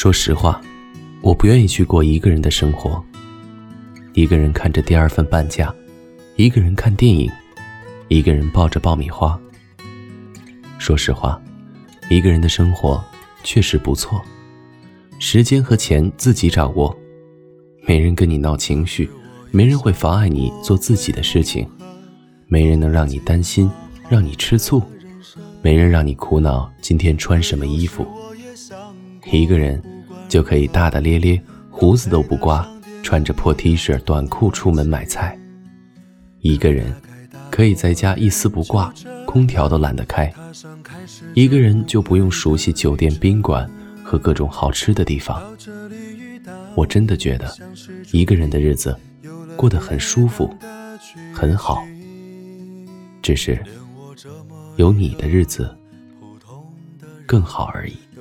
说实话，我不愿意去过一个人的生活。一个人看着第二份半价，一个人看电影，一个人抱着爆米花。说实话，一个人的生活确实不错，时间和钱自己掌握，没人跟你闹情绪，没人会妨碍你做自己的事情，没人能让你担心，让你吃醋，没人让你苦恼今天穿什么衣服。一个人就可以大大咧咧，胡子都不刮，穿着破 T 恤、短裤出门买菜。一个人可以在家一丝不挂，空调都懒得开。一个人就不用熟悉酒店、宾馆和各种好吃的地方。我真的觉得，一个人的日子过得很舒服，很好。只是有你的日子更好而已。